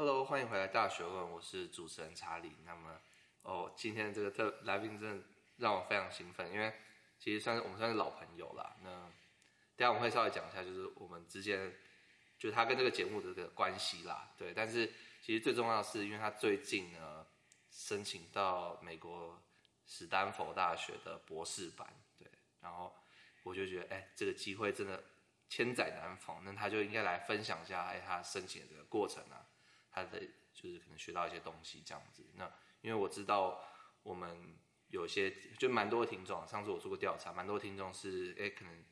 Hello，欢迎回来大学问，我是主持人查理。那么，哦，今天这个特来宾真的让我非常兴奋，因为其实算是我们算是老朋友啦。那等下我们会稍微讲一下，就是我们之间，就他跟这个节目的这个关系啦。对，但是其实最重要的是，因为他最近呢申请到美国史丹佛大学的博士班，对，然后我就觉得，哎，这个机会真的千载难逢，那他就应该来分享一下，哎，他申请的这个过程啊。他的就是可能学到一些东西这样子，那因为我知道我们有些就蛮多的听众，上次我做过调查，蛮多听众是哎可能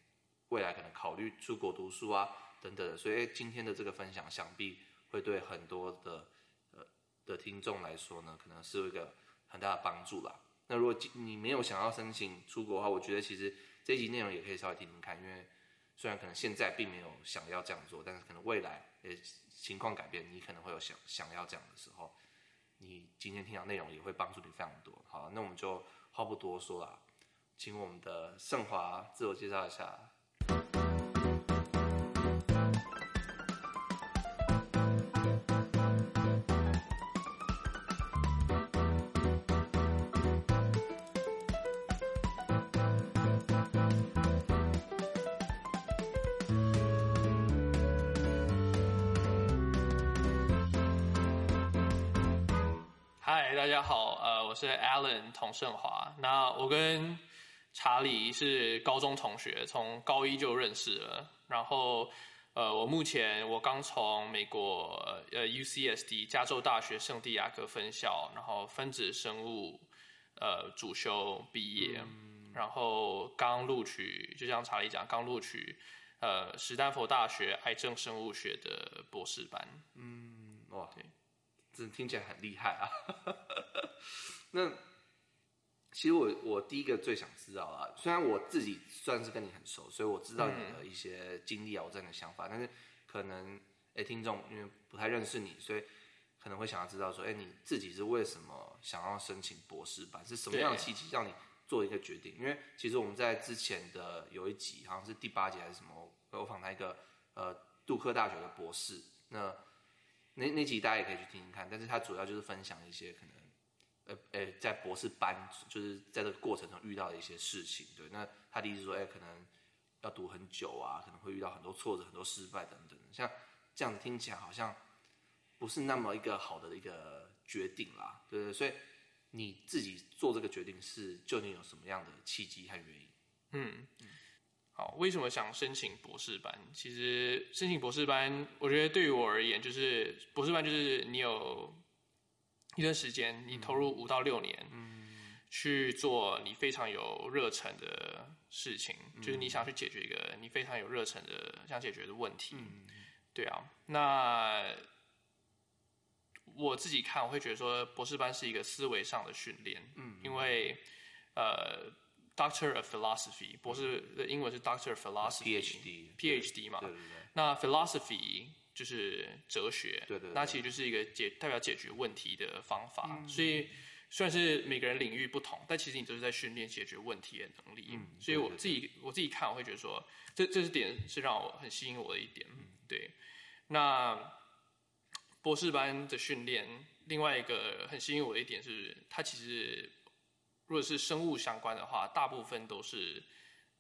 未来可能考虑出国读书啊等等的，所以今天的这个分享想必会对很多的呃的听众来说呢，可能是一个很大的帮助啦。那如果你没有想要申请出国的话，我觉得其实这集内容也可以稍微听听看，因为虽然可能现在并没有想要这样做，但是可能未来呃。情况改变，你可能会有想想要这样的时候，你今天听到内容也会帮助你非常多。好，那我们就话不多说了，请我们的盛华自我介绍一下。我是 Alan 童胜华，那我跟查理是高中同学，从高一就认识了。然后，呃，我目前我刚从美国呃 UCSD 加州大学圣地亚哥分校，然后分子生物呃主修毕业，嗯、然后刚录取，就像查理讲，刚录取呃史丹佛大学癌症生物学的博士班。嗯，哇，对，这听起来很厉害啊。那其实我我第一个最想知道啊，虽然我自己算是跟你很熟，所以我知道你的一些经历啊，我这样的想法，但是可能哎，听众因为不太认识你，所以可能会想要知道说，哎，你自己是为什么想要申请博士班？是什么样的契机让你做一个决定？因为其实我们在之前的有一集，好像是第八集还是什么，我访谈一个呃杜克大学的博士，那那那集大家也可以去听听看，但是他主要就是分享一些可能。呃，呃，在博士班，就是在这个过程中遇到的一些事情，对。那他的意思说，哎，可能要读很久啊，可能会遇到很多挫折、很多失败等等。像这样子听起来好像不是那么一个好的一个决定啦，对对。所以你自己做这个决定是究竟有什么样的契机和原因？嗯。好，为什么想申请博士班？其实申请博士班，我觉得对于我而言，就是博士班就是你有。一段时间，你投入五到六年，嗯，去做你非常有热忱的事情，嗯，就是你想去解决一个你非常有热忱的想解决的问题，嗯，对啊。那我自己看，我会觉得说，博士班是一个思维上的训练，嗯，因为呃，Doctor of Philosophy，博士的英文是 Doctor of Philosophy，PhD，PhD 嘛，对对对。那 Philosophy。就是哲学，对对，对，那其实就是一个解代表解决问题的方法。嗯、所以虽然是每个人领域不同，但其实你都是在训练解决问题的能力。嗯、所以我自己我自己看，我会觉得说，这这是点是让我很吸引我的一点。嗯、对，那博士班的训练，另外一个很吸引我的一点是，它其实如果是生物相关的话，大部分都是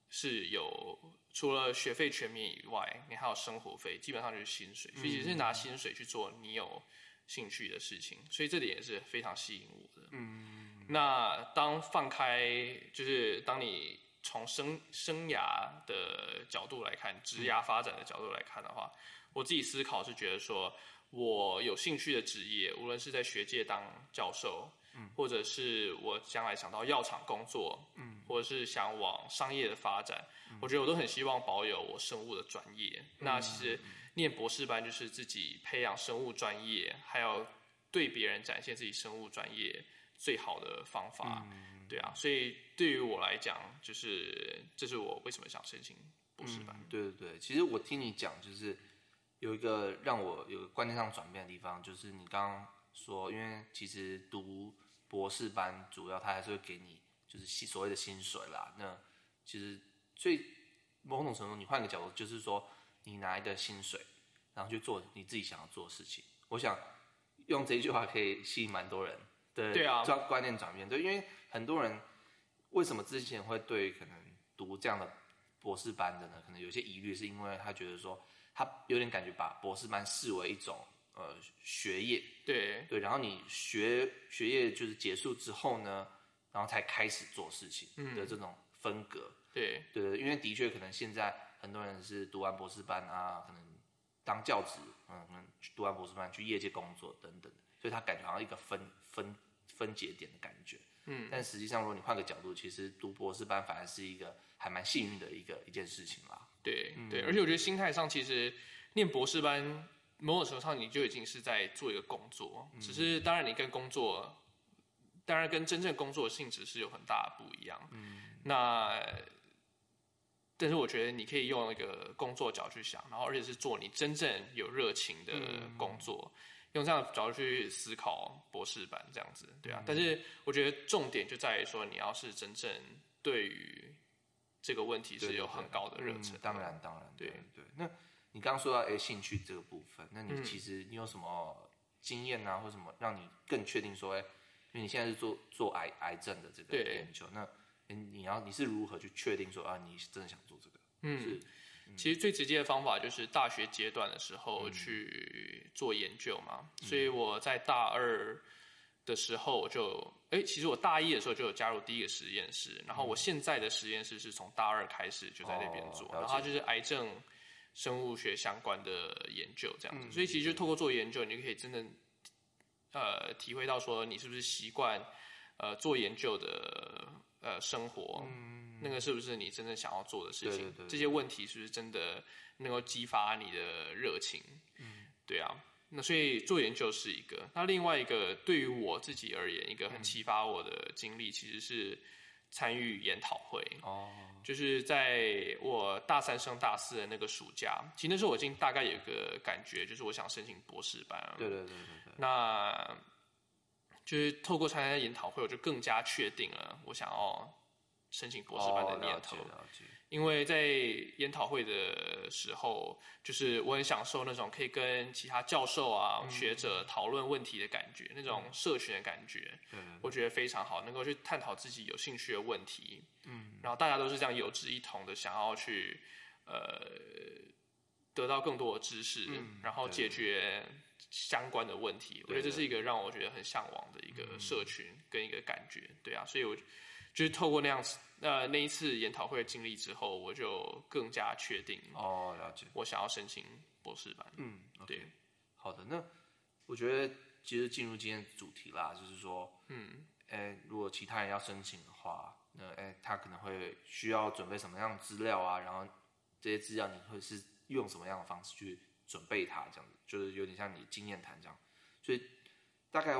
是有。除了学费全免以外，你还有生活费，基本上就是薪水，所以是拿薪水去做你有兴趣的事情，所以这点也是非常吸引我的。嗯，那当放开，就是当你从生生涯的角度来看，职涯发展的角度来看的话，我自己思考是觉得说，我有兴趣的职业，无论是在学界当教授。或者是我将来想到药厂工作，嗯，或者是想往商业的发展，嗯，我觉得我都很希望保有我生物的专业。嗯，那其实念博士班就是自己培养生物专业，还有对别人展现自己生物专业最好的方法。嗯，对啊，所以对于我来讲，就是这是我为什么想申请博士班。嗯，对对对，其实我听你讲，就是有一个让我有个观念上转变的地方，就是你刚刚说，因为其实读。博士班主要他还是会给你就是所谓的薪水啦。那其实最某种程度，你换个角度，就是说你拿一个薪水，然后去做你自己想要做的事情。我想用这一句话可以吸引蛮多人，对对啊，转观念转变，对，因为很多人为什么之前会对可能读这样的博士班的呢？可能有些疑虑，是因为他觉得说他有点感觉把博士班视为一种呃学业，对。对，然后你学学业就是结束之后呢，然后才开始做事情的这种分隔，嗯、对。对，因为的确可能现在很多人是读完博士班啊，可能当教职，嗯，可能读完博士班去业界工作等等，所以他感觉好像一个分分分节点的感觉，嗯，但实际上如果你换个角度，其实读博士班反而是一个还蛮幸运的一个一件事情啦。对、嗯、对，而且我觉得心态上其实念博士班某种程度上你就已经是在做一个工作，嗯、只是当然你跟工作。当然，跟真正工作的性质是有很大的不一样。嗯，那但是我觉得你可以用一个工作角去想，然后而且是做你真正有热情的工作，嗯、用这样的角度去思考博士班这样子，对啊。嗯、但是我觉得重点就在于说，你要是真正对于这个问题是有很高的热忱。嗯、当然，当然，对对，对。那你刚刚说到哎兴趣这个部分，那你其实你有什么经验啊，或什么让你更确定说哎？因为你现在是做做癌癌症的这个研究，那你要你是如何去确定说啊，你真的想做这个？嗯，是嗯其实最直接的方法就是大学阶段的时候去做研究嘛。嗯、所以我在大二的时候我就，哎、欸，其实我大一的时候就有加入第一个实验室，然后我现在的实验室是从大二开始就在那边做，哦、然后它就是癌症生物学相关的研究这样子。嗯、所以其实就透过做研究，你就可以真的。呃，体会到说你是不是习惯，呃，做研究的呃生活，嗯，那个是不是你真正想要做的事情？对对对对，这些问题是不是真的能够激发你的热情？嗯，对啊。那所以做研究是一个，那另外一个对于我自己而言，一个很启发我的经历，其实是参与研讨会。哦。就是在我大三升大四的那个暑假，其实那时候我已经大概有一个感觉，就是我想申请博士班。对对对对对。那，就是透过参加研讨会，我就更加确定了我想要申请博士班的念头。哦，了解了解。因为在研讨会的时候，就是我很享受那种可以跟其他教授啊、嗯、学者讨论问题的感觉，那种社群的感觉，嗯、我觉得非常好，能够去探讨自己有兴趣的问题。嗯，然后大家都是这样有志一同的，想要去呃得到更多的知识，嗯、然后解决相关的问题。我觉得这是一个让我觉得很向往的一个社群跟一个感觉。对啊，所以我就是透过那样子。那那一次研讨会的经历之后，我就更加确定哦，了解。我想要申请博士班。嗯，对。Okay. 好的，那我觉得其实进入今天的主题啦，就是说，嗯，哎，如果其他人要申请的话，那哎，他可能会需要准备什么样的资料啊？然后这些资料你会是用什么样的方式去准备它？这样子，就是有点像你经验谈这样。所以大概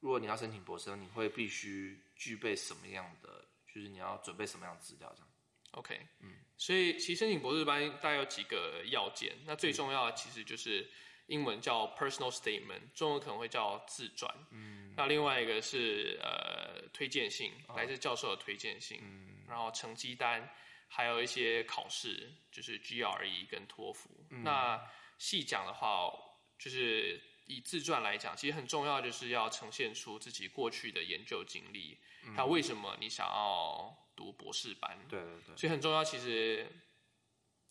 如果你要申请博士，你会必须具备什么样的？就是你要准备什么样的资料，这样。OK，嗯，所以其实申请博士班大概有几个要件，那最重要的其实就是英文叫 personal statement，中文可能会叫自传。嗯，那另外一个是呃推荐信，来自教授的推荐信。嗯，然后成绩单，还有一些考试，就是 GRE 跟托福。嗯，那细讲的话，就是以自传来讲，其实很重要，就是要呈现出自己过去的研究经历。他为什么你想要读博士班？对对对，所以很重要。其实，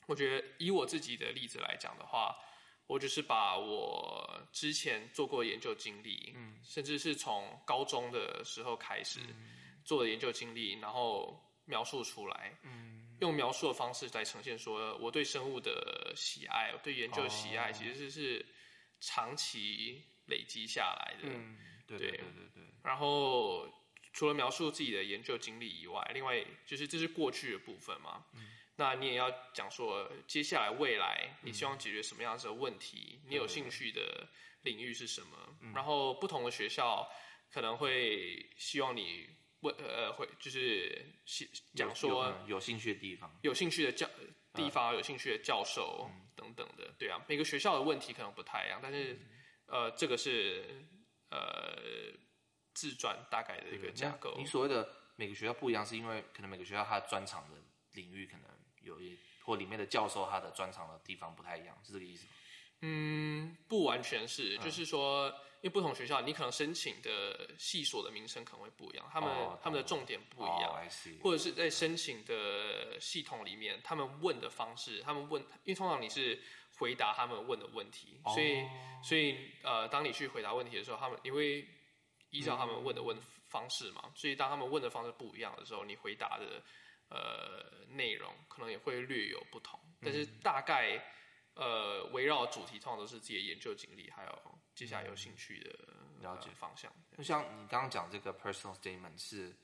我觉得以我自己的例子来讲的话，我就是把我之前做过研究经历，嗯，甚至是从高中的时候开始做的研究经历，然后描述出来，嗯，用描述的方式来呈现说我对生物的喜爱，我对研究的喜爱，其实是是长期累积下来的，嗯，对对对对对，然后。除了描述自己的研究经历以外，另外就是这是过去的部分嘛。嗯、那你也要讲说，接下来未来你希望解决什么样子的问题？嗯、你有兴趣的领域是什么？嗯、然后不同的学校可能会希望你问呃，会就是讲说有兴趣的地方，有兴趣的教地方，有兴趣的教授、嗯、等等的，对啊。每个学校的问题可能不太一样，但是、嗯、呃，这个是呃。自传大概的一个架构。你所谓的每个学校不一样，是因为可能每个学校它专长的领域可能有一，或里面的教授他的专长的地方不太一样，是这个意思吗？嗯，不完全是，嗯、就是说，因为不同学校，你可能申请的系所的名称可能会不一样，他们、哦、他们的重点不一样，哦、或者是在申请的系统里面，他们问的方式，他们问，因为通常你是回答他们问的问题，哦、所以所以呃，当你去回答问题的时候，他们你会依照他们问的问方式嘛，嗯、所以当他们问的方式不一样的时候，你回答的呃内容可能也会略有不同，但是大概。呃，围绕主题通常都是自己的研究经历，还有接下来有兴趣的了解方向。就像你刚刚讲这个 personal statement，是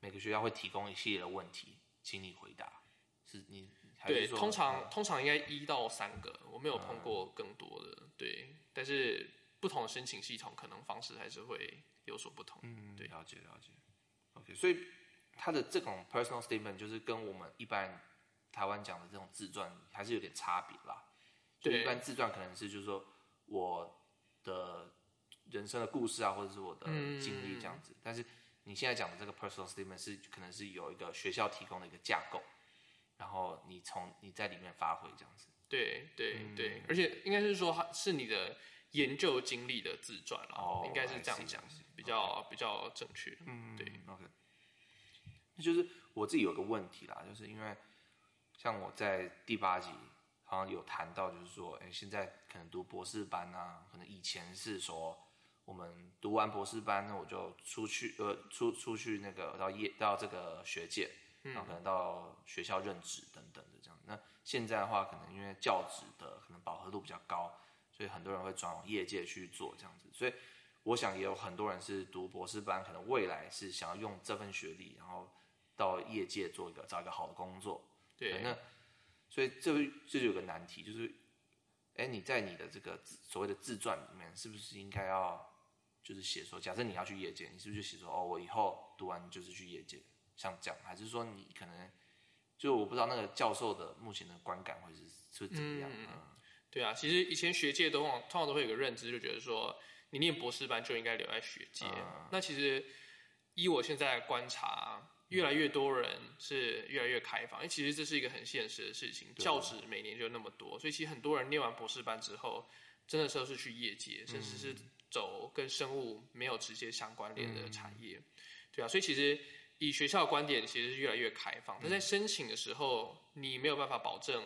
每个学校会提供一系列的问题，请你回答。是你对，通常、嗯、通常应该一到三个，我没有碰过更多的。嗯、对，但是不同的申请系统可能方式还是会有所不同。嗯，对，了解了解。OK，所以他的这种 personal statement 就是跟我们一般台湾讲的这种自传还是有点差别啦。就一般自传可能是就是说我的人生的故事啊，或者是我的经历这样子。嗯、但是你现在讲的这个 personal statement 是可能是有一个学校提供的一个架构，然后你从你在里面发挥这样子。对对对，嗯、而且应该是说它是你的研究经历的自传了，哦、应该是这样讲，比较.比较正确。嗯，对，OK。那就是我自己有个问题啦，就是因为像我在第八集。好像有谈到，就是说，哎，现在可能读博士班啊，可能以前是说，我们读完博士班，那我就出去，呃，出出去那个到业到这个学界，然后可能到学校任职等等的这样。那现在的话，可能因为教职的可能饱和度比较高，所以很多人会转往业界去做这样子。所以我想也有很多人是读博士班，可能未来是想要用这份学历，然后到业界做一个找一个好的工作。对，那。所以这这就有个难题，就是，哎，你在你的这个所谓的自传里面，是不是应该要，就是写说，假设你要去业界，你是不是就写说，哦，我以后读完就是去业界，像这样，还是说你可能，就我不知道那个教授的目前的观感会是是怎么样？嗯，嗯对啊，其实以前学界都通常都会有个认知，就觉得说，你念博士班就应该留在学界。嗯，那其实依我现在观察。越来越多人是越来越开放，因为其实这是一个很现实的事情。教职每年就那么多，所以其实很多人念完博士班之后，真的是是去业界，甚至是走跟生物没有直接相关联的产业。嗯、对啊，所以其实以学校的观点，其实是越来越开放。那在申请的时候，你没有办法保证，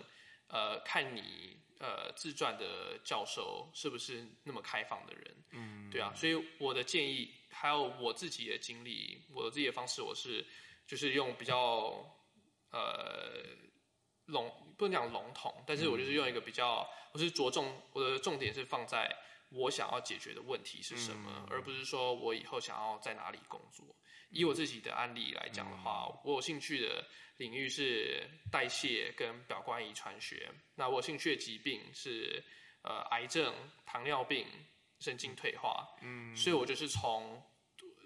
呃，看你呃自传的教授是不是那么开放的人。嗯，对啊，所以我的建议，还有我自己的经历，我自己的方式，我是。就是用比较呃笼，不能讲笼统，但是我就是用一个比较，我是着重我的重点是放在我想要解决的问题是什么，嗯、而不是说我以后想要在哪里工作。以我自己的案例来讲的话，嗯、我有兴趣的领域是代谢跟表观遗传学，那我有兴趣的疾病是呃癌症、糖尿病、神经退化，嗯，所以我就是从。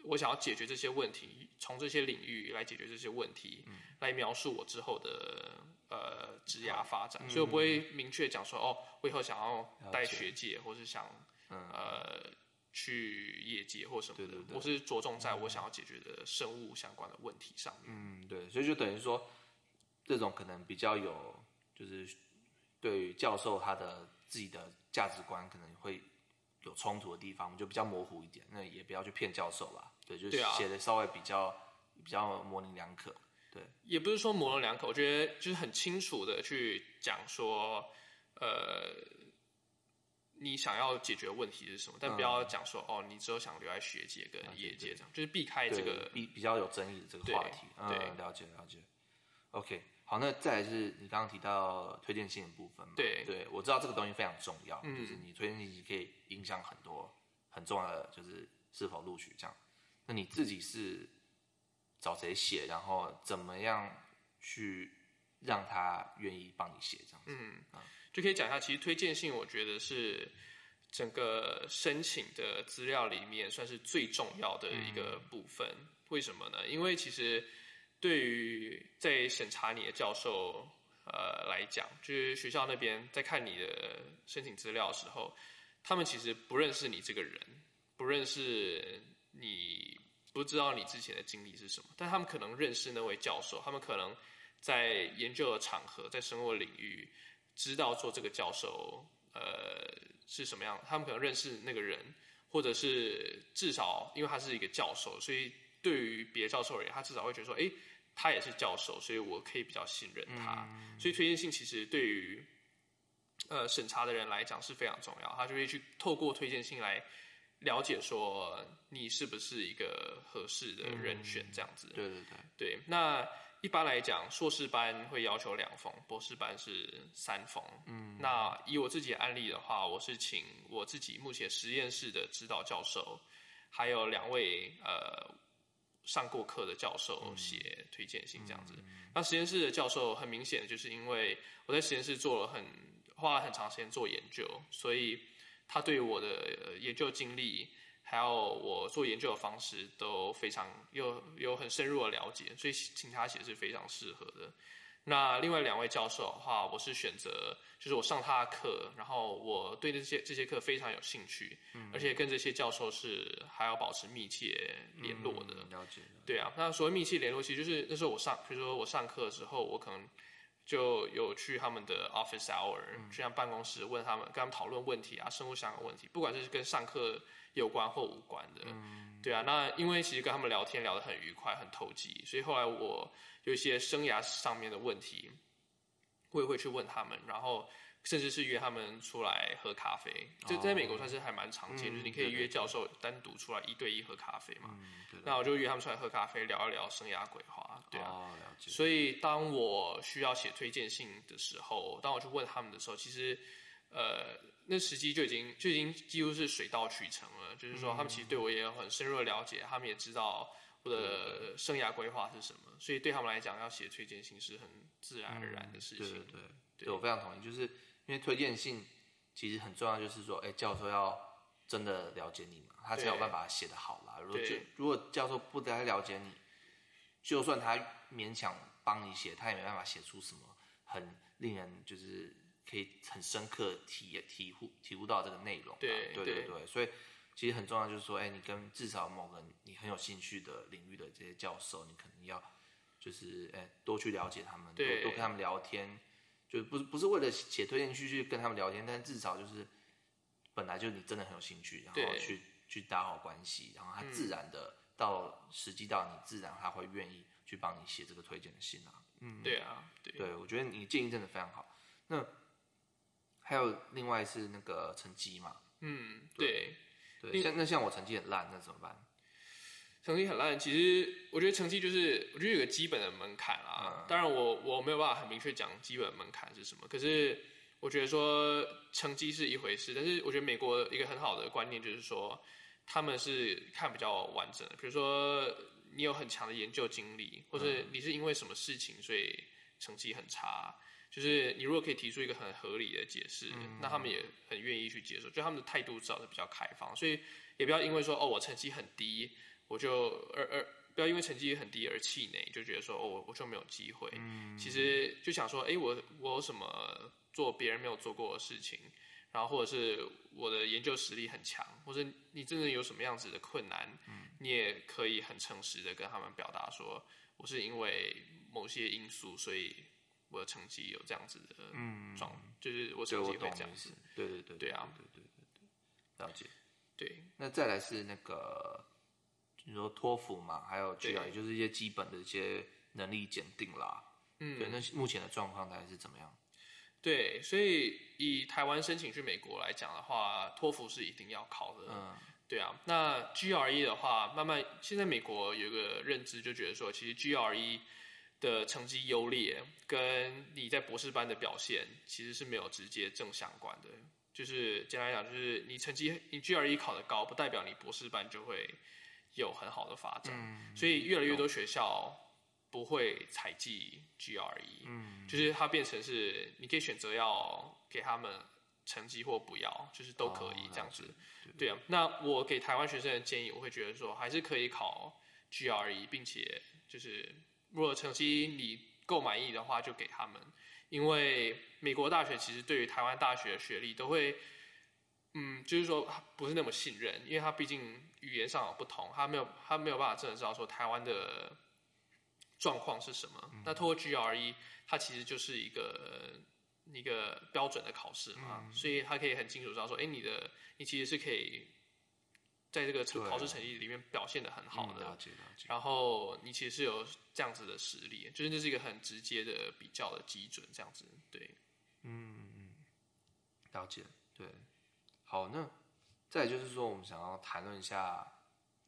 我想要解决这些问题，从这些领域来解决这些问题，嗯、来描述我之后的呃职涯发展，嗯、所以我不会明确讲说哦，我以后想要带学界，或是想、嗯、呃去业界或什么的。对对对，我是着重在我想要解决的生物相关的问题上面。嗯，对，所以就等于说，这种可能比较有，就是对于教授他的自己的价值观可能会。有冲突的地方，就比较模糊一点。那也不要去骗教授啦。对，就是写的稍微比较、啊、比较模棱两可。对，也不是说模棱两可，我觉得就是很清楚的去讲说，呃，你想要解决问题是什么，但不要讲说、嗯、哦，你只有想留在学界跟业界这样，就是避开这个比比较有争议的这个话题。对，嗯、了解了解。OK。好，那再来是你刚刚提到推荐信的部分嘛？对，对我知道这个东西非常重要，嗯、就是你推荐信可以影响很多很重要的，就是是否录取这样。那你自己是找谁写，然后怎么样去让他愿意帮你写这样子？嗯，就可以讲一下，其实推荐信我觉得是整个申请的资料里面算是最重要的一个部分。嗯、为什么呢？因为其实。对于在审查你的教授，呃来讲，就是学校那边在看你的申请资料的时候，他们其实不认识你这个人，不认识你，不知道你之前的经历是什么，但他们可能认识那位教授，他们可能在研究的场合，在生活领域，知道说这个教授呃是什么样，他们可能认识那个人，或者是至少因为他是一个教授，所以对于别的教授而言，他至少会觉得说，哎，他也是教授，所以我可以比较信任他。嗯、所以推荐信其实对于呃审查的人来讲是非常重要，他就会去透过推荐信来了解说你是不是一个合适的人选，这样子。嗯、对对对，对，那。一般来讲，硕士班会要求两封，博士班是三封。嗯，那以我自己的案例的话，我是请我自己目前实验室的指导教授，还有两位呃上过课的教授写推荐信这样子。嗯、那实验室的教授很明显就是因为我在实验室做了很花了很长时间做研究，所以他对我的研究经历。还有我做研究的方式都非常有有很深入的了解，所以请他写是非常适合的。那另外两位教授的话，我是选择就是我上他的课，然后我对这些这些课非常有兴趣，嗯、而且跟这些教授是还要保持密切联络的。嗯、了解。对啊，那所谓密切联络，其实就是那时候我上，比如说我上课的时候，我可能就有去他们的 office hour，、嗯、去他们办公室问他们，跟他们讨论问题啊，生活相关问题，不管是跟上课。有关或无关的，嗯、对啊，那因为其实跟他们聊天聊得很愉快，很投机，所以后来我有一些生涯上面的问题，我也会去问他们，然后甚至是约他们出来喝咖啡。这、哦、在美国算是还蛮常见，嗯、就是你可以约教授单独出来一对一喝咖啡嘛。嗯、那我就约他们出来喝咖啡，聊一聊生涯规划。对啊，哦、所以当我需要写推荐信的时候，当我去问他们的时候，其实呃。那时机就已经就已经几乎是水到渠成了，就是说他们其实对我也有很深入的了解，他们也知道我的生涯规划是什么，所以对他们来讲，要写推荐信是很自然而然的事情。对，对我非常同意，就是因为推荐信其实很重要，就是说，哎，教授要真的了解你嘛，他才有办法写得好啦。如果就如果教授不太了解你，就算他勉强帮你写，他也没办法写出什么很令人就是。可以很深刻体体悟体悟到这个内容，对对对对，所以其实很重要，就是说，哎，你跟至少某个你很有兴趣的领域的这些教授，你可能要就是哎多去了解他们，多多跟他们聊天，就不是不是为了写推荐去去跟他们聊天，但至少就是本来就你真的很有兴趣，然后去去打好关系，然后他自然的到时机到你自然他会愿意去帮你写这个推荐的信啊，嗯，对啊，对，我觉得你建议真的非常好，那。还有另外是那个成绩嘛，嗯，对，对，像那像我成绩很烂，那怎么办？成绩很烂，其实我觉得成绩就是，我觉得有个基本的门槛啦。嗯、当然我，我我没有办法很明确讲基本门槛是什么。可是我觉得说成绩是一回事，但是我觉得美国一个很好的观念就是说，他们是看比较完整的。比如说你有很强的研究经历，或者你是因为什么事情所以成绩很差。就是你如果可以提出一个很合理的解释，嗯、那他们也很愿意去接受。就他们的态度至少是比较开放，所以也不要因为说哦我成绩很低，我就而而不要因为成绩很低而气馁，就觉得说哦我就没有机会。嗯、其实就想说，哎、欸、我我有什么做别人没有做过的事情，然后或者是我的研究实力很强，或者你真的有什么样子的困难，嗯、你也可以很诚实的跟他们表达说，我是因为某些因素所以。我的成绩有这样子的状，嗯、就是我成绩会这样子。对对对，对啊，对对对对，了解。对，那再来是那个，你说托福嘛，还有 GRE，也就是一些基本的一些能力检定啦。嗯，对，那目前的状况大概是怎么样？对，所以以台湾申请去美国来讲的话，托福是一定要考的。嗯，对啊。那 GRE 的话，慢慢现在美国有一个认知，就觉得说，其实 GRE。的成绩优劣跟你在博士班的表现其实是没有直接正相关的。就是简单来讲，就是你成绩你 GRE 考得高，不代表你博士班就会有很好的发展。嗯、所以越来越多学校不会采集 GRE，嗯、就是它变成是你可以选择要给他们成绩或不要，就是都可以这样子。哦、对啊，那我给台湾学生的建议，我会觉得说还是可以考 GRE，并且就是。如果成绩你够满意的话，就给他们，因为美国大学其实对于台湾大学的学历都会，嗯，就是说不是那么信任，因为他毕竟语言上有不同，他没有他没有办法真的知道说台湾的状况是什么。嗯、那透过 GRE，它其实就是一个一个标准的考试嘛，嗯、所以他可以很清楚知道说，哎，你的你其实是可以在这个考试成绩里面表现的很好的。然后你其实是有这样子的实力，就是这是一个很直接的比较的基准，这样子，对，嗯嗯，了解，对，好，那再就是说，我们想要谈论一下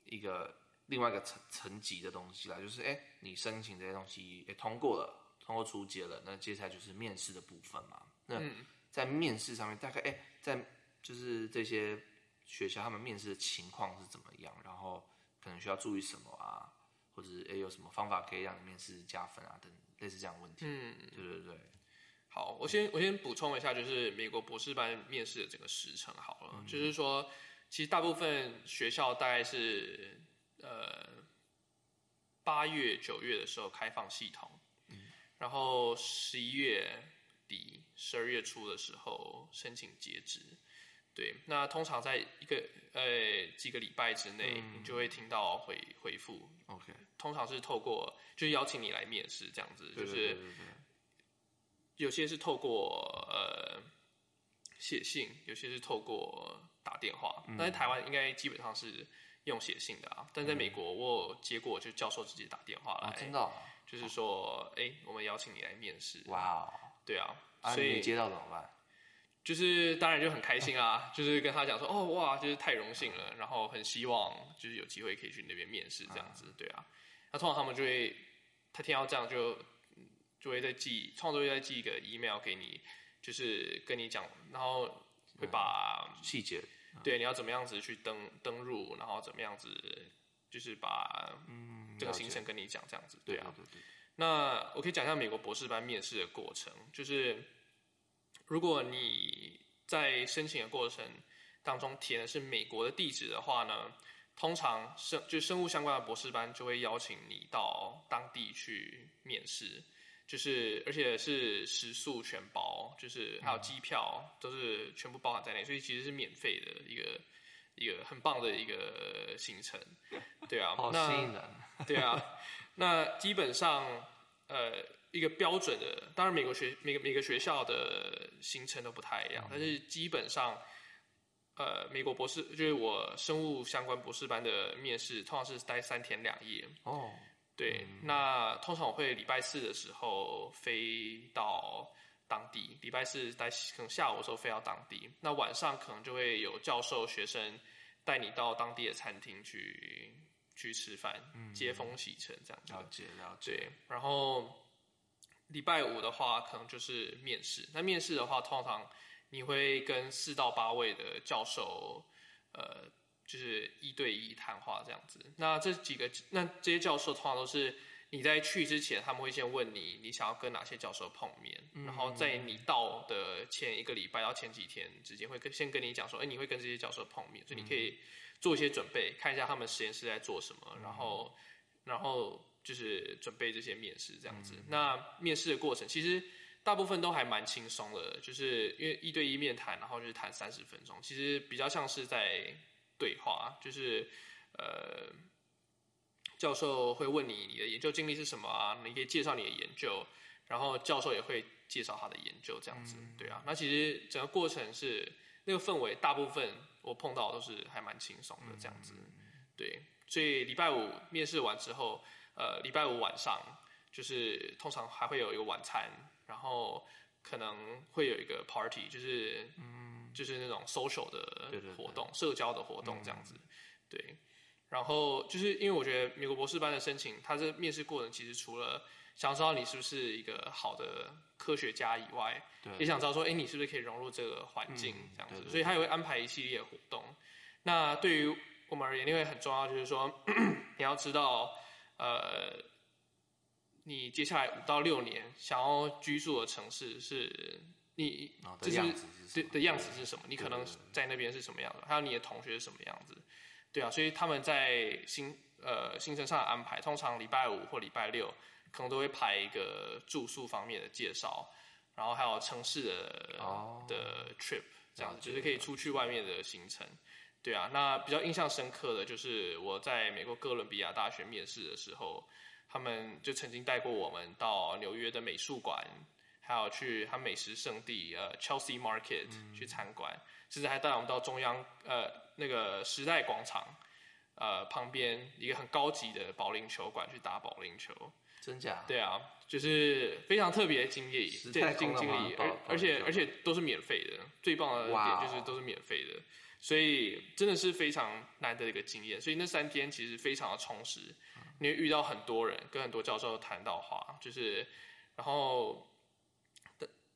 一个另外一个层层级的东西啦，就是哎，你申请这些东西也通过了。通过初阶了，那接下来就是面试的部分嘛。那在面试上面，大概哎、欸，在就是这些学校他们面试的情况是怎么样？然后可能需要注意什么啊？或者是哎、欸、有什么方法可以让你面试加分啊？等类似这样的问题。嗯，对对对。好，我先我先补充一下，就是美国博士班面试的整个时程好了。嗯、就是说，其实大部分学校大概是呃八月九月的时候开放系统。然后十一月底、十二月初的时候申请截止，对，那通常在一个呃几个礼拜之内，你就会听到回回复。OK，通常是透过就是邀请你来面试这样子，就是有些是透过呃写信，有些是透过打电话。但在台湾应该基本上是用写信的啊，但在美国我有接过，就教授直接打电话来。真的。就是说，哎、欸，我们邀请你来面试。哇哦，对啊，啊所以你接到怎么办？就是当然就很开心啊，就是跟他讲说，哦哇，就是太荣幸了，然后很希望就是有机会可以去那边面试这样子，对啊。那通常他们就会，他听到这样就就会再寄，创作会再寄一个 email 给你，就是跟你讲，然后会把细节，对，你要怎么样子去登登入，然后怎么样子。就是把嗯这个行程跟你讲这样子，对啊，对对对。那我可以讲一下美国博士班面试的过程，就是如果你在申请的过程当中填的是美国的地址的话呢，通常生就生物相关的博士班就会邀请你到当地去面试，就是而且是食宿全包，就是还有机票都是全部包含在内，所以其实是免费的一个。一个很棒的一个行程，对啊，好吸引人，对啊，那基本上呃一个标准的，当然美国学每个每个学校的行程都不太一样，嗯、但是基本上呃美国博士就是我生物相关博士班的面试，通常是待三天两夜哦，对，嗯、那通常我会礼拜四的时候飞到。当地礼拜四在可能下午的时候飞到当地，那晚上可能就会有教授学生带你到当地的餐厅去去吃饭，嗯、接风洗尘这样子。了解了解。对，然后礼拜五的话可能就是面试。那面试的话，通常你会跟四到八位的教授，呃，就是一对一谈话这样子。那这几个那这些教授通常都是。你在去之前，他们会先问你，你想要跟哪些教授碰面，嗯、然后在你到的前一个礼拜到前几天之间，会跟先跟你讲说，哎，你会跟这些教授碰面，所以你可以做一些准备，看一下他们实验室在做什么，然后，然后就是准备这些面试这样子。嗯、那面试的过程其实大部分都还蛮轻松的，就是因为一对一面谈，然后就是谈三十分钟，其实比较像是在对话，就是呃。教授会问你，你的研究经历是什么啊？你可以介绍你的研究，然后教授也会介绍他的研究，这样子，对啊。那其实整个过程是那个氛围，大部分我碰到都是还蛮轻松的这样子，对。所以礼拜五面试完之后，呃，礼拜五晚上就是通常还会有一个晚餐，然后可能会有一个 party，就是嗯，就是那种 social 的活动、社交的活动这样子，对。然后就是因为我觉得美国博士班的申请，它这面试过程其实除了想知道你是不是一个好的科学家以外，对也想知道说，哎，你是不是可以融入这个环境这样子，所以他也会安排一系列活动。那对于我们而言，另外很重要就是说，你要知道，呃，你接下来五到六年想要居住的城市是你，这是的样子是的样子是什么？你可能在那边是什么样的？还有你的同学是什么样子？对啊，所以他们在行呃行程上的安排，通常礼拜五或礼拜六可能都会排一个住宿方面的介绍，然后还有城市的、oh, 的 trip 这样子，就是可以出去外面的行程。对啊，那比较印象深刻的就是我在美国哥伦比亚大学面试的时候，他们就曾经带过我们到纽约的美术馆，还有去他美食圣地呃 Chelsea Market 去参观，嗯、甚至还带我们到中央呃那个时代广场呃旁边一个很高级的保龄球馆去打保龄球。真假？对啊，就是非常特别的经历，对经经历，而而且而且都是免费的，最棒的点就是都是免费的，所以真的是非常难得的一个经验。所以那三天其实非常的充实，你会遇到很多人，跟很多教授谈到话，就是然后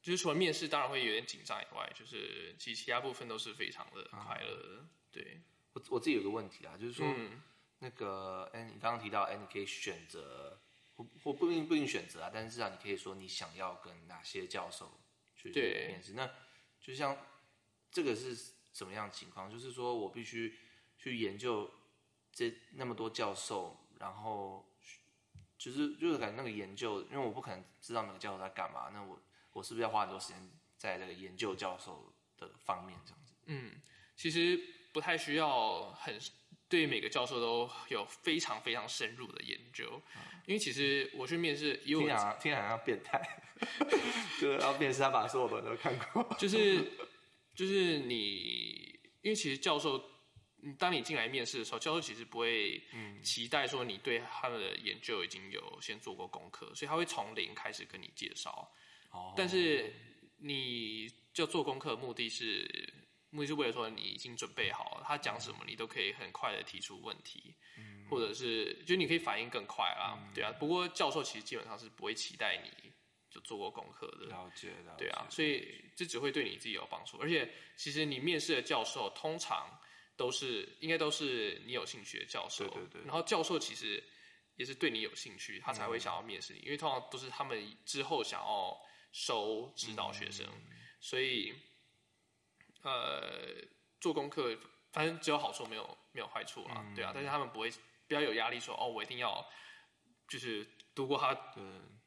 就是除了面试当然会有点紧张以外，就是其其他部分都是非常的快乐的。嗯、对，我我自己有个问题啊，就是说、嗯、那个哎，你刚刚提到哎，你可以选择。或或不一定不一定选择啊，但是至少你可以说你想要跟哪些教授去面试。那就像这个是什么样的情况？就是说我必须去研究这那么多教授，然后就是就是感觉那个研究，因为我不可能知道每个教授在干嘛。那我我是不是要花很多时间在这个研究教授的方面这样子？嗯，其实不太需要很。对每个教授都有非常非常深入的研究，因为其实我去面试，因为听讲听好像变态，就是要面试他把所有的人都看过，就是就是你，因为其实教授，当你进来面试的时候，教授其实不会期待说你对他们的研究已经有先做过功课，所以他会从零开始跟你介绍。哦，但是你就做功课的目的是。目的是为了说你已经准备好了，他讲什么你都可以很快的提出问题，嗯、或者是就你可以反应更快啦，嗯、对啊。不过教授其实基本上是不会期待你就做过功课的，了解，了解，对啊。所以这只会对你自己有帮助，而且其实你面试的教授通常都是应该都是你有兴趣的教授，对对对。然后教授其实也是对你有兴趣，他才会想要面试你，嗯、因为通常都是他们之后想要收指导学生，嗯、所以。呃，做功课反正只有好处没有没有坏处啊，嗯、对啊，但是他们不会不要有压力说哦，我一定要就是读过他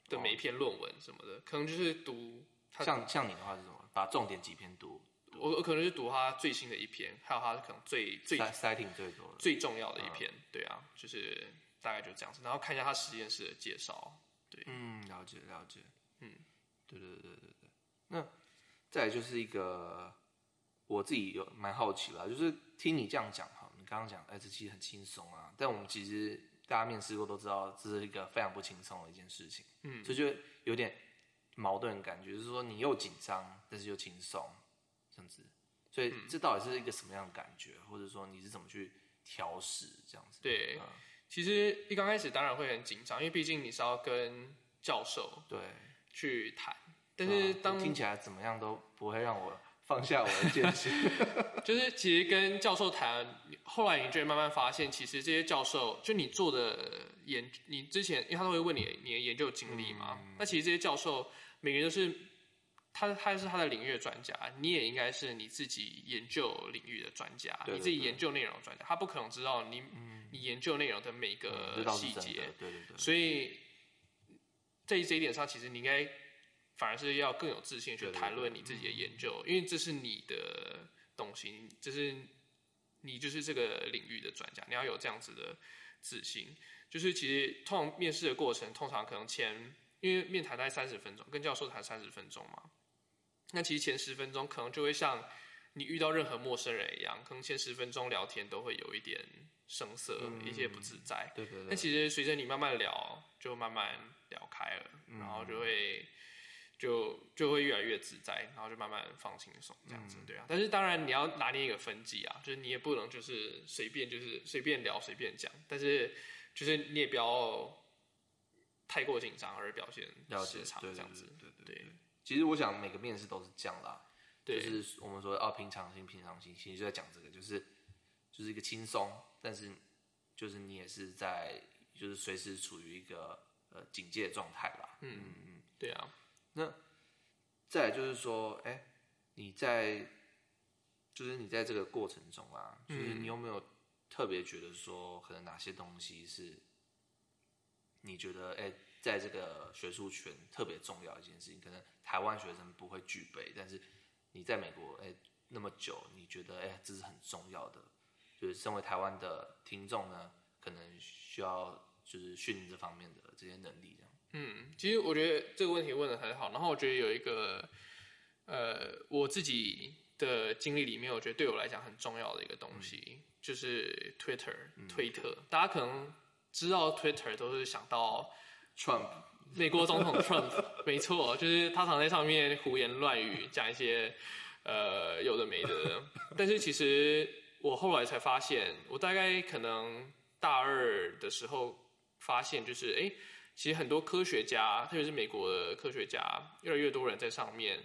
的每一篇论文什么的，可能就是读他像像你的话是什么？把重点几篇读，我我可能是读他最新的一篇，还有他可能最最 citing 最多最重要的一篇，嗯、对啊，就是大概就这样子，然后看一下他实验室的介绍，对，嗯，了解了解，嗯，对对对对对对，那再来就是一个。我自己有蛮好奇吧，就是听你这样讲哈，你刚刚讲，哎，这其实很轻松啊。但我们其实大家面试过都知道，这是一个非常不轻松的一件事情。嗯，所以就有点矛盾的感觉，就是说你又紧张，但是又轻松，这样子。所以这到底是一个什么样的感觉，或者说你是怎么去调试这样子？对，嗯、其实一刚开始当然会很紧张，因为毕竟你是要跟教授对去谈，但是当听起来怎么样都不会让我。放下我的戒心，就是其实跟教授谈，后来你就会慢慢发现，其实这些教授就你做的研，你之前因为他都会问你你的研究经历嘛，嗯、那其实这些教授每个人都是他他是他的领域的专家，你也应该是你自己研究领域的专家，对对对，你自己研究内容的专家，他不可能知道你、嗯、你研究内容的每个细节，对对对，所以在这一点上，其实你应该。反而是要更有自信去谈论你自己的研究，因为这是你的东西，这是你就是这个领域的专家，你要有这样子的自信。就是其实通常面试的过程，通常可能前因为面谈大概三十分钟，跟教授谈三十分钟嘛，那其实前十分钟可能就会像你遇到任何陌生人一样，可能前十分钟聊天都会有一点生涩，嗯、一些不自在。对对对。但其实随着你慢慢聊，就慢慢聊开了，嗯、然后就会。就就会越来越自在，然后就慢慢放轻松这样子，嗯、对啊。但是当然你要拿捏一个分际啊，就是你也不能就是随便就是随便聊随便讲，但是就是你也不要太过紧张而表现失常这样子。对对对，对。其实我想每个面试都是这样啦，对就是我们说哦平常心平常心，其实就在讲这个，就是就是一个轻松，但是就是你也是在就是随时处于一个呃警戒状态吧。嗯嗯嗯，对啊。那再来就是说，哎、欸，你在就是你在这个过程中啊，就是你有没有特别觉得说，可能哪些东西是你觉得哎、欸，在这个学术圈特别重要的一件事情，可能台湾学生不会具备，但是你在美国哎、欸、那么久，你觉得哎、欸、这是很重要的，就是身为台湾的听众呢，可能需要就是训练这方面的这些能力，这样。嗯，其实我觉得这个问题问的很好。然后我觉得有一个，呃，我自己的经历里面，我觉得对我来讲很重要的一个东西，嗯、就是 Twitter，推特。嗯、大家可能知道 Twitter 都是想到 Trump，美国总统 Trump，没错，就是他常在上面胡言乱语，讲一些呃有的没的。但是其实我后来才发现，我大概可能大二的时候发现，就是哎。诶其实很多科学家，特别是美国的科学家，越来越多人在上面，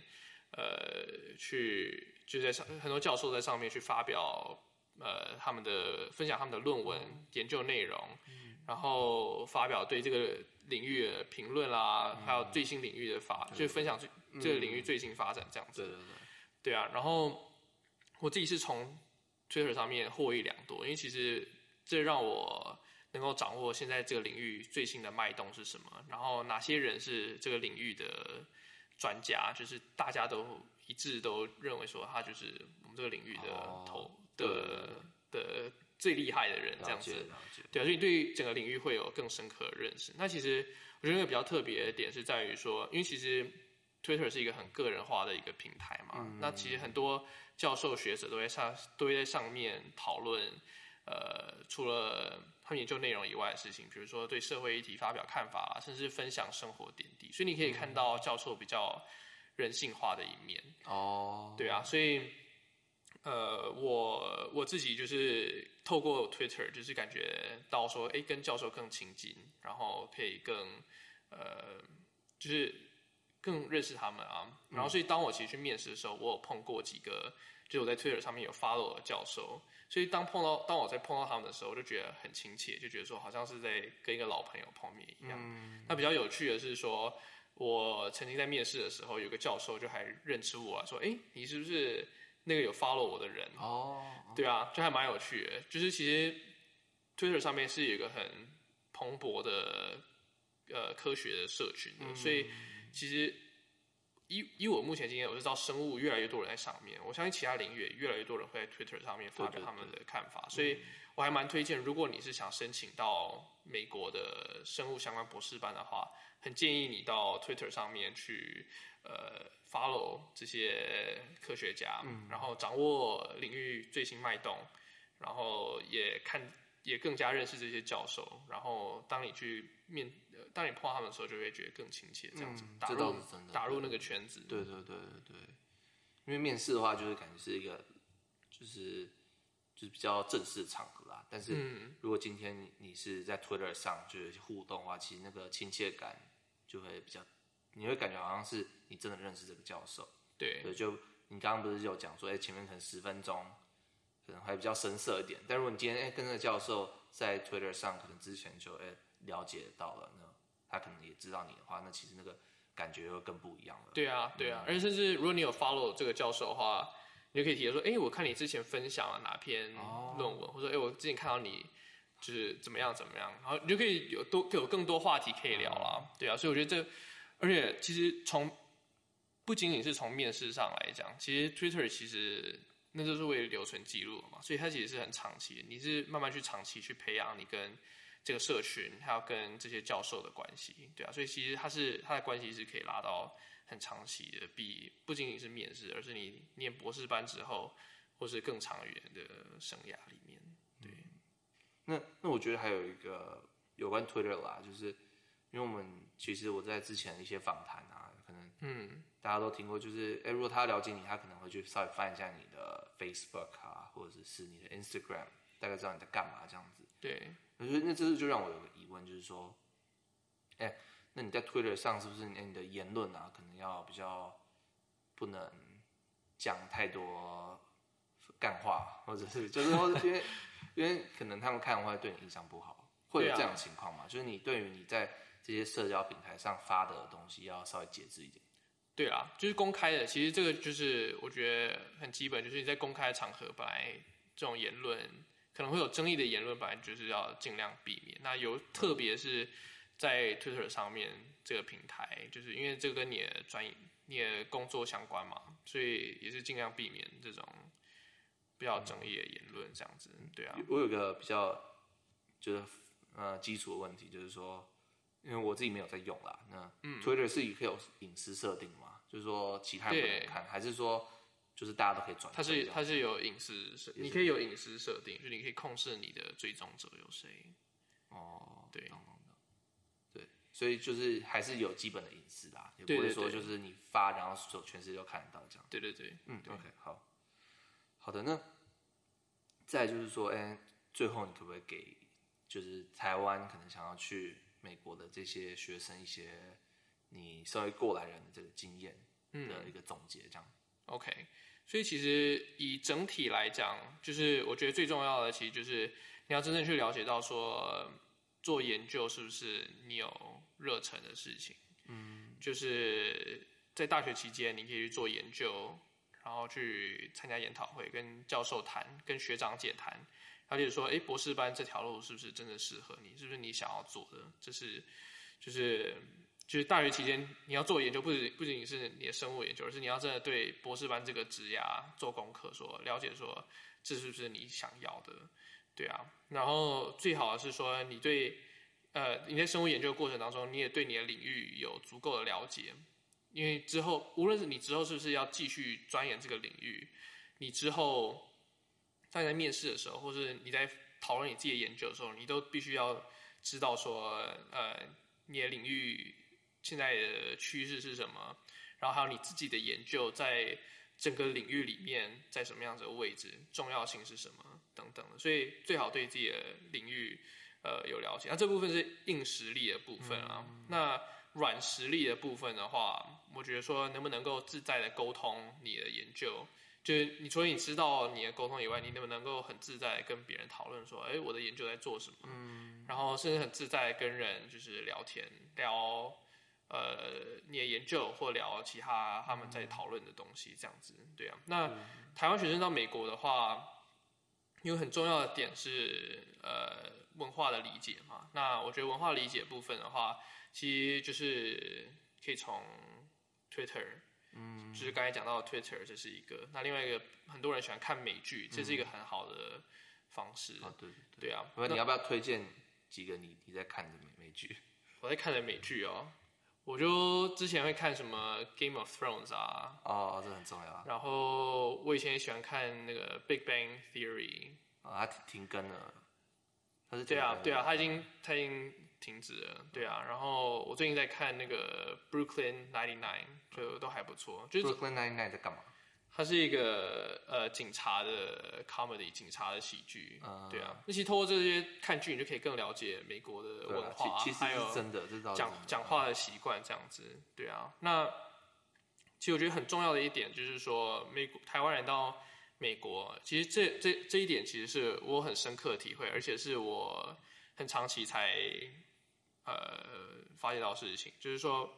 呃，去就在上很多教授在上面去发表，呃，他们的分享他们的论文、研究内容，然后发表对这个领域的评论啦，还有最新领域的发，就分享这这个领域最新发展这样子。对对对。对啊，然后我自己是从 Twitter 上面获益良多，因为其实这让我。能够掌握现在这个领域最新的脉动是什么，然后哪些人是这个领域的专家，就是大家都一致都认为说他就是我们这个领域的头、哦、的的最厉害的人，这样子。对啊，所以对于整个领域会有更深刻的认识。那其实我觉得一个比较特别的点是在于说，因为其实 Twitter 是一个很个人化的一个平台嘛，嗯、那其实很多教授学者都在上都会在上面讨论，呃，除了他们研究内容以外的事情，比如说对社会议题发表看法，甚至分享生活点滴，所以你可以看到教授比较人性化的一面。哦，对啊，所以呃，我我自己就是透过 Twitter，就是感觉到说，哎，跟教授更亲近，然后可以更呃，就是更认识他们啊。然后，所以当我其实去面试的时候，我有碰过几个，就是我在 Twitter 上面有 follow 的教授。所以当碰到当我在碰到他们的时候，我就觉得很亲切，就觉得说好像是在跟一个老朋友碰面一样。嗯、那比较有趣的是说，我曾经在面试的时候，有个教授就还认出我，说：“哎，你是不是那个有 follow 我的人？”哦，对啊，就还蛮有趣的。就是其实 Twitter 上面是有一个很蓬勃的呃科学的社群的，嗯、所以其实。以以我目前经验，我是知道生物越来越多人在上面，我相信其他领域也越来越多人会在 Twitter 上面发表他们的看法，对对对，所以我还蛮推荐，如果你是想申请到美国的生物相关博士班的话，很建议你到 Twitter 上面去呃 follow 这些科学家，嗯、然后掌握领域最新脉动，然后也看也更加认识这些教授，然后当你去面。当你碰到他们的时候，就会觉得更亲切，这样子打入打入那个圈子。对对对对对，因为面试的话，就是感觉是一个，就是就是比较正式的场合啦。但是如果今天你是在 Twitter 上就是互动的话，其实那个亲切感就会比较，你会感觉好像是你真的认识这个教授。对对，就你刚刚不是有讲说，哎，前面可能十分钟可能还比较生涩一点，但如果你今天哎跟那个教授在 Twitter 上，可能之前就哎了解到了那。他可能也知道你的话，那其实那个感觉会更不一样了。对啊，对啊，嗯、而且甚至如果你有 follow 这个教授的话，你就可以提出说，哎，我看你之前分享了哪篇论文，哦、或者说，哎，我之前看到你就是怎么样怎么样，然后你就可以有多有更多话题可以聊了。嗯、对啊，所以我觉得这，而且其实从不仅仅是从面试上来讲，其实 Twitter 其实那就是为了留存记录嘛，所以它其实是很长期的，你是慢慢去长期去培养你跟。这个社群还有跟这些教授的关系，对啊，所以其实它是它的关系是可以拉到很长期的，比不仅仅是面试，而是你念博士班之后，或是更长远的生涯里面。对，那那我觉得还有一个有关 Twitter 啦，就是因为我们其实我在之前的一些访谈啊，可能嗯大家都听过，就是哎，如果他了解你，他可能会去稍微翻一下你的 Facebook 啊，或者是你的 Instagram，大概知道你在干嘛这样子。对。我觉得那这是就让我有个疑问，就是说，哎，那你在 Twitter 上是不是你的言论啊，可能要比较不能讲太多干话，或者是就是说，因为因为可能他们看会对你印象不好，会有这样的情况吗？啊、就是你对于你在这些社交平台上发的东西要稍微节制一点。对啊，就是公开的，其实这个就是我觉得很基本，就是你在公开的场合本来这种言论。可能会有争议的言论，本来就是要尽量避免。那有特别是在 Twitter 上面这个平台，就是因为这个跟你的专业、你的工作相关嘛，所以也是尽量避免这种比较争议的言论，这样子。对啊，我有个比较就是呃基础的问题，就是说，因为我自己没有在用啦。那 Twitter 是可以有隐私设定吗？就是说其他人不能看，还是说就是大家都可以转？它是它是有隐私设，你可以有隐私设定，就是你可以控制你的追踪者有谁。哦，对，对，所以就是还是有基本的隐私啦，也不会说就是你发然后所全世界都看得到这样。对对对，嗯对，OK，好，好的，那再就是说，哎、欸，最后你可不可以给就是台湾可能想要去美国的这些学生一些你身为过来人的这个经验的一个总结，这样、嗯、？OK，所以其实以整体来讲，就是我觉得最重要的，其实就是你要真正去了解到说。做研究是不是你有热忱的事情？嗯，就是在大学期间，你可以去做研究，然后去参加研讨会，跟教授谈，跟学长姐谈，了解说，哎，博士班这条路是不是真的适合你？是不是你想要做的？这是，就是，就是大学期间你要做研究，不仅不仅仅是你的生物研究，而是你要真的对博士班这个职涯做功课，说了解说，这是不是你想要的？对啊，然后最好的是说，你对，呃，你在生物研究的过程当中，你也对你的领域有足够的了解，因为之后无论是你之后是不是要继续钻研这个领域，你之后在在面试的时候，或是你在讨论你自己的研究的时候，你都必须要知道说，呃，你的领域现在的趋势是什么，然后还有你自己的研究在整个领域里面在什么样子的位置，重要性是什么。等等的，所以最好对自己的领域，呃，有了解。那这部分是硬实力的部分啊。嗯、那软实力的部分的话，我觉得说能不能够自在的沟通你的研究，就是你除了你知道你的沟通以外，你能不能够很自在跟别人讨论说，哎，我的研究在做什么？嗯。然后甚至很自在跟人就是聊天，聊呃你的研究或聊其他他们在讨论的东西，这样子。对啊。那台湾学生到美国的话。因为很重要的点是，呃，文化的理解嘛。那我觉得文化理解部分的话，其实就是可以从 Twitter，嗯，就是刚才讲到的 Twitter，这是一个。那另外一个，很多人喜欢看美剧，这是一个很好的方式。啊、嗯，对对啊。那你要不要推荐几个你你在看的美美剧？我在看的美剧哦。我就之前会看什么 Game of Thrones 啊，哦，这很重要。然后我以前也喜欢看那个 Big Bang Theory，啊、哦，它停更了。它是对啊，对啊，它已经它已经停止了。对啊，然后我最近在看那个 Brooklyn Ninety Nine，就都还不错。就是 Brooklyn Ninety Nine 在干嘛？它是一个呃警察的 comedy，警察的喜剧，嗯，对啊。那其实透过这些看剧，你就可以更了解美国的文化，其实还有真的讲讲话的习惯这样子，对啊。那其实我觉得很重要的一点就是说，美国台湾人到美国，其实这这这一点其实是我很深刻的体会，而且是我很长期才呃发现到事情，就是说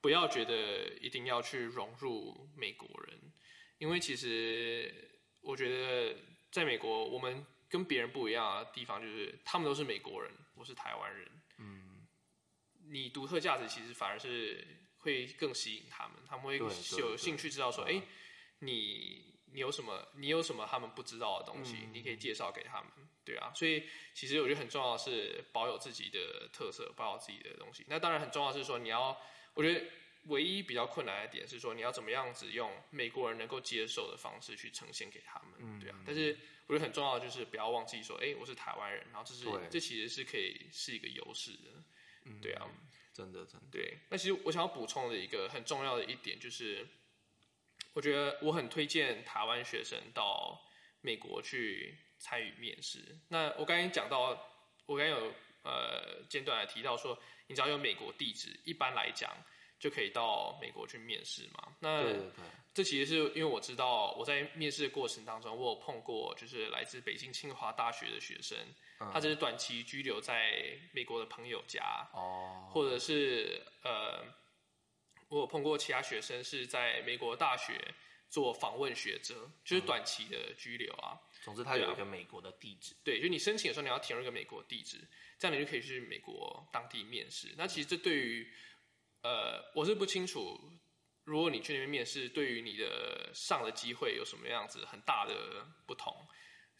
不要觉得一定要去融入美国人。因为其实我觉得在美国，我们跟别人不一样的地方就是，他们都是美国人，我是台湾人。嗯，你独特价值其实反而是会更吸引他们，他们会有兴趣知道说，哎，你你有什么，你有什么他们不知道的东西，嗯、你可以介绍给他们，对啊。所以其实我觉得很重要的是保有自己的特色，保有自己的东西。那当然很重要的是说，你要，我觉得。唯一比较困难的点是说，你要怎么样子用美国人能够接受的方式去呈现给他们，嗯、对啊。但是我觉得很重要的就是不要忘记说，哎、欸，我是台湾人，然后这是这其实是可以是一个优势的，嗯，对啊，真的真的。对，那其实我想要补充的一个很重要的一点就是，我觉得我很推荐台湾学生到美国去参与面试。那我刚才讲到，我刚才有呃间断的提到说，你只要有美国地址，一般来讲。就可以到美国去面试嘛？那这其实是因为我知道我在面试的过程当中，我有碰过就是来自北京清华大学的学生，嗯、他只是短期居留在美国的朋友家，哦，或者是呃，我有碰过其他学生是在美国大学做访问学者，就是短期的居留啊。嗯、总之，他有一个美国的地址。对，就你申请的时候你要填入一个美国地址，这样你就可以去美国当地面试。那其实这对于呃，我是不清楚，如果你去那边面试，对于你的上的机会有什么样子很大的不同，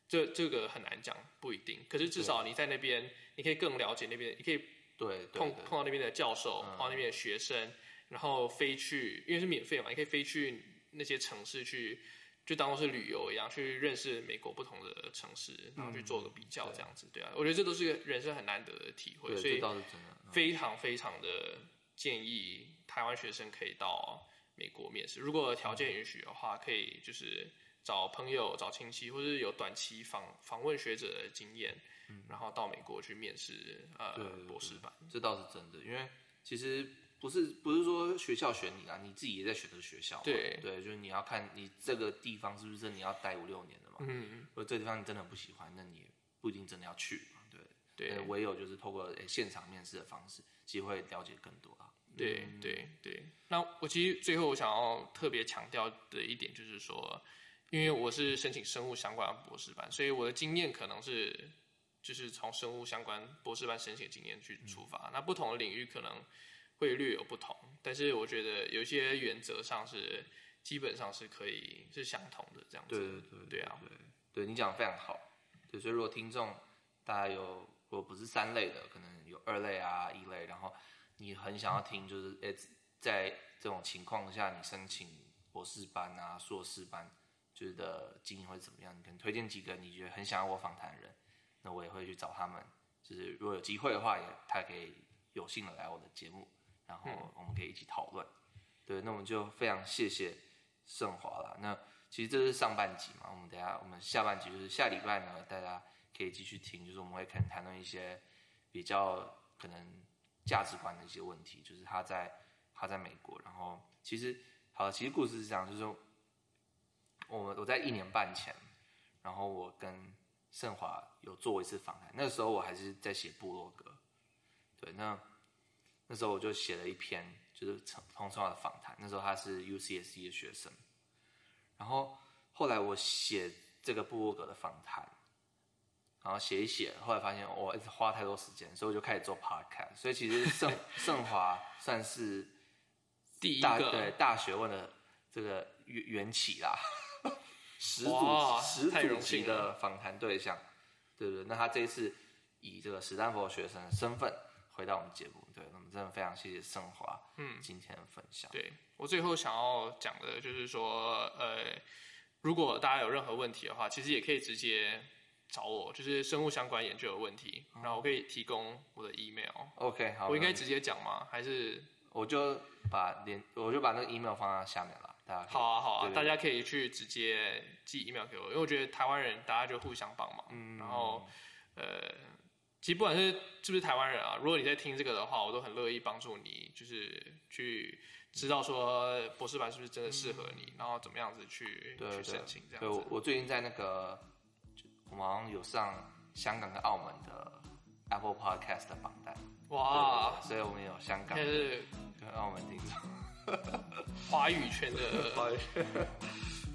这这个很难讲，不一定。可是至少你在那边，你可以更了解那边，你可以对，碰碰到那边的教授，碰到那边的学生，然后飞去，因为是免费嘛，你可以飞去那些城市去，就当做是旅游一样，去认识美国不同的城市，然后去做个比较，这样子，对啊，我觉得这都是个人生很难得的体会，所以非常非常的建议台湾学生可以到美国面试，如果条件允许的话，可以就是。找朋友、找亲戚，或者是有短期访访问学者的经验，嗯，然后到美国去面试呃博士班，这倒是真的。因为其实不是不是说学校选你啊，你自己也在选择学校。对对，就是你要看你这个地方是不是真的你要待五六年的嘛。嗯嗯。如果这地方你真的不喜欢，那你也不一定真的要去嘛。对对。唯有就是透过诶现场面试的方式，机会了解更多啊。对对对。那我其实最后我想要特别强调的一点就是说。因为我是申请生物相关的博士班，所以我的经验可能是就是从生物相关博士班申请经验去出发。嗯、那不同的领域可能会略有不同，但是我觉得有些原则上是基本上是可以是相同的这样子。对对对对，啊，对，对你讲的非常好。对，所以如果听众大家有如果不是三类的，可能有二类啊一类，然后你很想要听，就是诶在这种情况下你申请博士班啊硕士班。觉得经营会怎么样？你可能推荐几个你觉得很想要我访谈的人，那我也会去找他们。就是如果有机会的话，也他可以有幸的来我的节目，然后我们可以一起讨论。嗯、对，那我们就非常谢谢盛华了。那其实这是上半集嘛，我们等下我们下半集就是下礼拜呢，大家可以继续听，就是我们会可能谈论一些比较可能价值观的一些问题，就是他在他在美国，然后其实好，其实故事是这样，就是说。我我在一年半前，然后我跟盛华有做过一次访谈，那个时候我还是在写部落格，对，那那时候我就写了一篇就是彭盛华的访谈，那时候他是 U C S E 的学生，然后后来我写这个部落格的访谈，然后写一写，后来发现我一直花太多时间，所以我就开始做 podcast，所以其实盛 盛华算是第一个对大学问的这个缘缘起啦。始祖始祖级的访谈对象，对不对？那他这一次以这个史丹佛学生的身份回到我们节目，对，那么真的非常谢谢盛华，嗯，今天的分享。对，我最后想要讲的就是说，呃，如果大家有任何问题的话，其实也可以直接找我，就是生物相关研究的问题，然后我可以提供我的 email。OK，好，我应该直接讲吗？还是我就把连我就把那个 email 放在下面了。好啊，好啊，对对对，大家可以去直接寄 email 给我，因为我觉得台湾人大家就互相帮忙。嗯，然后，呃，其实不管是是不是台湾人啊，如果你在听这个的话，我都很乐意帮助你，就是去知道说博士班是不是真的适合你，嗯、然后怎么样子去去申请这样子。对，我最近在那个，我们好像有上香港跟澳门的 Apple Podcast 的榜单。哇，所以我们有香港跟澳门听众。华语圈的华语圈，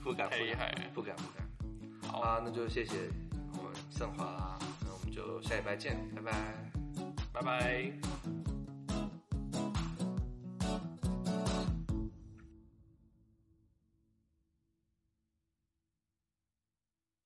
不敢，太厉害，不敢不敢。好啊，那就谢谢我们盛华啦，就下礼拜见，拜拜，拜拜。